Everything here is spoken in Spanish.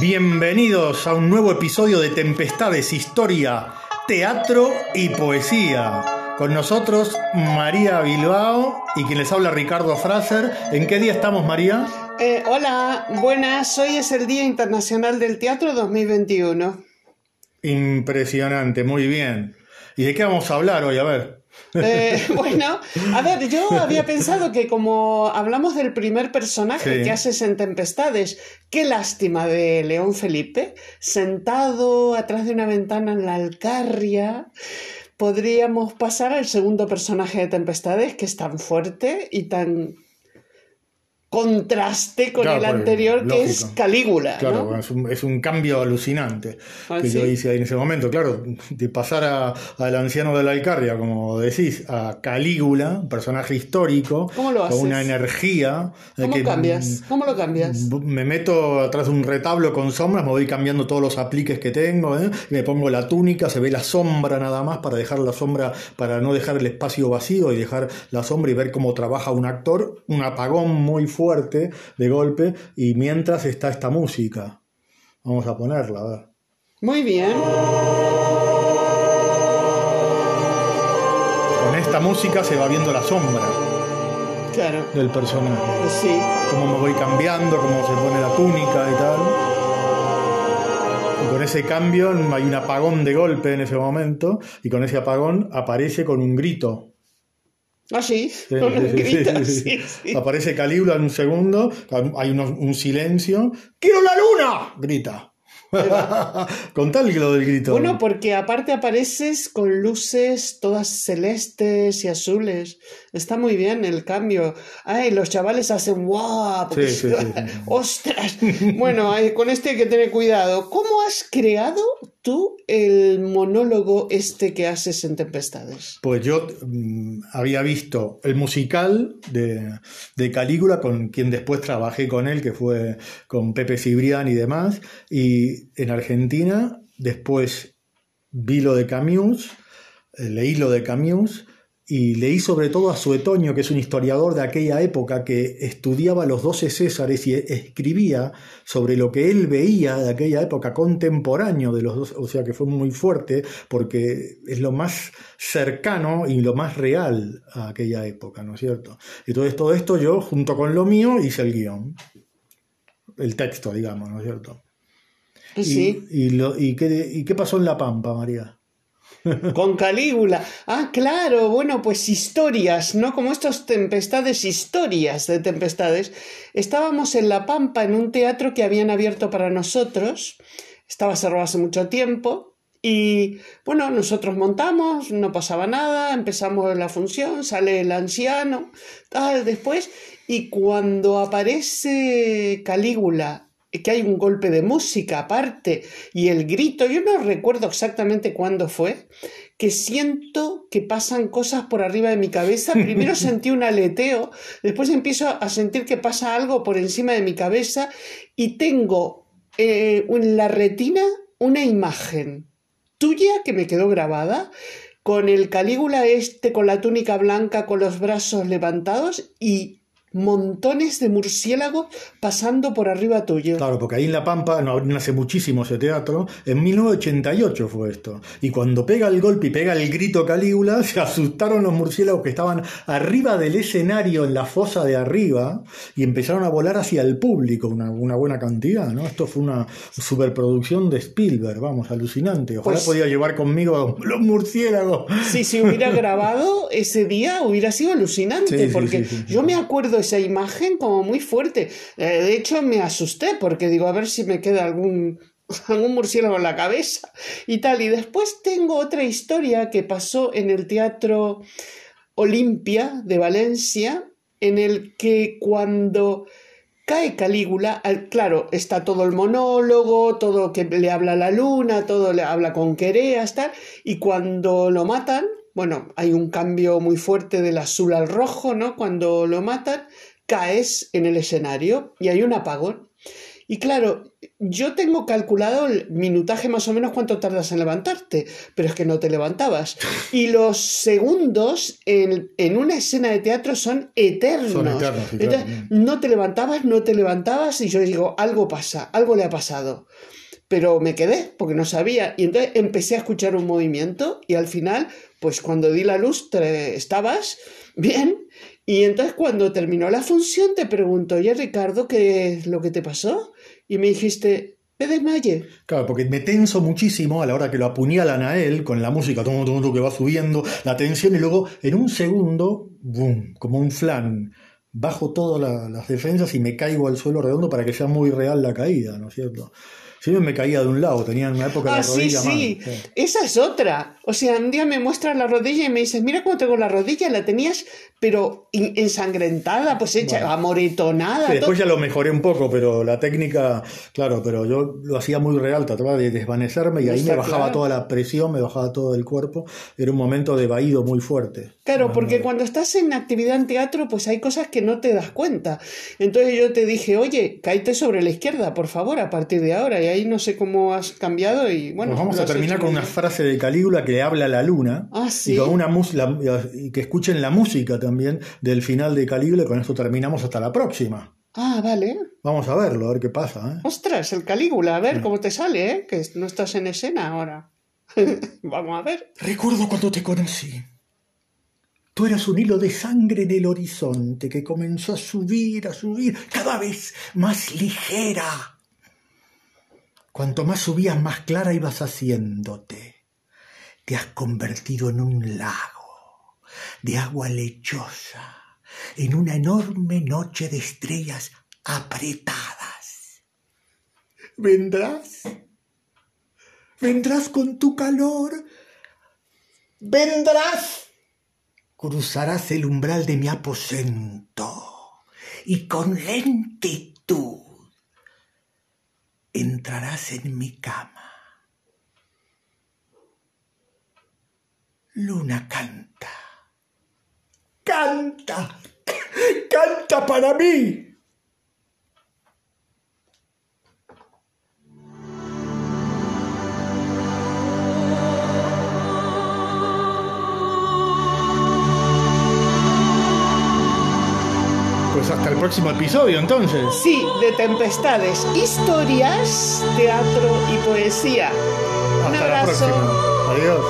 Bienvenidos a un nuevo episodio de Tempestades, Historia, Teatro y Poesía. Con nosotros María Bilbao y quien les habla Ricardo Fraser. ¿En qué día estamos, María? Eh, hola, buenas. Hoy es el Día Internacional del Teatro 2021. Impresionante, muy bien. ¿Y de qué vamos a hablar hoy? A ver. Eh, bueno, a ver, yo había pensado que como hablamos del primer personaje Sí. que haces en Tempestades, qué lástima de León Felipe, sentado atrás de una ventana en la Alcarria, podríamos pasar al segundo personaje de Tempestades, que es tan fuerte y tan contraste con Claro, el anterior, que es. Calígula. Claro, ¿no? es, un, es un cambio alucinante Ah, que ¿sí? yo hice ahí en ese momento. Claro, de pasar a- al anciano de la Alcarria, como decís, a Calígula, un personaje histórico, ¿Cómo lo con haces? una energía. eh, ¿Cómo que, cambias? mm, ¿Cómo lo cambias? Me meto atrás de un retablo con sombras, me voy cambiando todos los apliques que tengo, ¿eh? y me pongo la túnica, se ve la sombra nada más para dejar la sombra, para no dejar el espacio vacío y dejar la sombra y ver cómo trabaja un actor, un apagón muy fuerte de golpe, y mientras está esta música. Vamos a ponerla, a ver. Muy bien. Con esta música se va viendo la sombra Claro. del personaje. Sí. cómo me voy cambiando, cómo se pone la túnica y tal. Y con ese cambio hay un apagón de golpe en ese momento y con ese apagón aparece con un grito. Ah, sí. Sí, Con sí, sí. Aparece Calígula en un segundo, hay unos- un silencio. ¡Quiero la luna! Grita. Contale lo del grito. Bueno, porque aparte apareces con luces todas celestes y azules. Está muy bien el cambio. Ay, los chavales hacen ¡guau! porque- Sí, sí, sí, sí. ¡Ostras! Bueno, ay, con este hay que tener cuidado. ¿Cómo has creado tú el monólogo este que haces en Tempestades? Pues yo mm, había visto el musical de, de Calígula, con quien después trabajé con él, que fue con Pepe Cibrián y demás. Y en Argentina, después vi lo de Camus, eh, leí lo de Camus. Y leí sobre todo a Suetonio, que es un historiador de aquella época que estudiaba los doce Césares y escribía sobre lo que él veía de aquella época contemporáneo de los dos, o sea que fue muy fuerte porque es lo más cercano y lo más real a aquella época, ¿no es cierto? Entonces todo esto yo, junto con lo mío, hice el guion, el texto, digamos, ¿no es cierto? Pues Y- sí, Y, lo- y qué, ¿Y qué pasó en La Pampa, María? con Calígula. Ah, claro, bueno, pues historias, ¿no? Como estos tempestades, historias de tempestades. Estábamos en La Pampa, en un teatro que habían abierto para nosotros. Estaba cerrado hace mucho tiempo. Y bueno, nosotros montamos, no pasaba nada, empezamos la función, sale el anciano, tal, después. Y cuando aparece Calígula que hay un golpe de música aparte y el grito, yo no recuerdo exactamente cuándo fue, que siento que pasan cosas por arriba de mi cabeza. Primero sentí un aleteo, después empiezo a sentir que pasa algo por encima de mi cabeza y tengo eh, en la retina una imagen tuya que me quedó grabada con el Calígula este con la túnica blanca con los brazos levantados y montones de murciélagos pasando por arriba tuyo. Claro, porque ahí en La Pampa no nace muchísimo ese teatro. En 1988 fue esto. Y cuando pega el golpe y pega el grito Calígula, se asustaron los murciélagos que estaban arriba del escenario, en la fosa de arriba, y empezaron a volar hacia el público, una, una buena cantidad, ¿no? Esto fue una superproducción de Spielberg, vamos, alucinante. Ojalá Pues- podía llevar conmigo los murciélagos. Si se hubiera grabado ese día hubiera sido alucinante, Sí, porque sí, sí, sí. yo me acuerdo esa imagen como muy fuerte. Eh, de hecho, me asusté porque digo, a ver si me queda algún, algún murciélago en la cabeza y tal. Y después tengo otra historia que pasó en el Teatro Olimpia de Valencia, en el que cuando cae Calígula, al- claro, está todo el monólogo, todo que le habla la luna, todo le habla con quereas, tal, y cuando lo matan, bueno, hay un cambio muy fuerte del azul al rojo, ¿no? Cuando lo matan, caes en el escenario y hay un apagón. Y claro, yo tengo calculado el minutaje más o menos cuánto tardas en levantarte, pero es que no te levantabas. Y los segundos en, en una escena de teatro son eternos. Son eternos, sí, Entonces, claro. no te levantabas, no te levantabas y yo digo, algo pasa, algo le ha pasado. Pero me quedé porque no sabía y entonces empecé a escuchar un movimiento y al final, pues cuando di la luz, te- estabas bien y entonces cuando terminó la función te pregunto, oye Ricardo, ¿qué es lo que te pasó? Y me dijiste, me desmayé. Claro, porque me tenso muchísimo a la hora que lo apuñalan a él con la música, tum, tum, tum, que va subiendo, la tensión, y luego en un segundo, boom, como un flan, bajo todas la- las defensas y me caigo al suelo redondo para que sea muy real la caída, ¿no es cierto? Si no me caía de un lado, tenía en una época Ah, la sí, rodilla sí, mal. sí. esa es otra. O sea, un día me muestras la rodilla y me dices, mira cómo tengo la rodilla, la tenías, pero in- ensangrentada, pues hecha, Bueno. amoritonada. Sí, después todo. ya lo mejoré un poco, pero la técnica, claro, pero yo lo hacía muy real, trataba de desvanecerme y ahí Está me bajaba claro. toda la presión, me bajaba todo el cuerpo. Era un momento de vaído muy fuerte. Claro, No, porque no. cuando estás en actividad en teatro, pues hay cosas que no te das cuenta. Entonces yo te dije, oye, cáete sobre la izquierda, por favor, a partir de ahora. Y ahí no sé cómo has cambiado y bueno. Nos vamos a terminar con muy una bien. frase de Calígula que le habla a la luna. Ah, sí. Y, con una la- y que escuchen la música también del final de Calígula y con esto terminamos hasta la próxima. Ah, vale. Vamos a verlo, a ver qué pasa. ¿eh? Ostras, el Calígula, a ver cómo te sale, ¿eh? Que no estás en escena ahora. Vamos a ver. Recuerdo cuando te conocí. Tú eras un hilo de sangre en el horizonte que comenzó a subir, a subir, cada vez más ligera. Cuanto más subías, más clara ibas haciéndote. Te has convertido en un lago de agua lechosa, en una enorme noche de estrellas apretadas. ¿Vendrás? ¿Vendrás con tu calor? vendrás. Cruzarás el umbral de mi aposento y con lentitud entrarás en mi cama. Luna canta. Canta. Canta para mí. Próximo episodio entonces. Sí, de tempestades, historias, teatro y poesía. Un Hasta la abrazo. próxima. Adiós.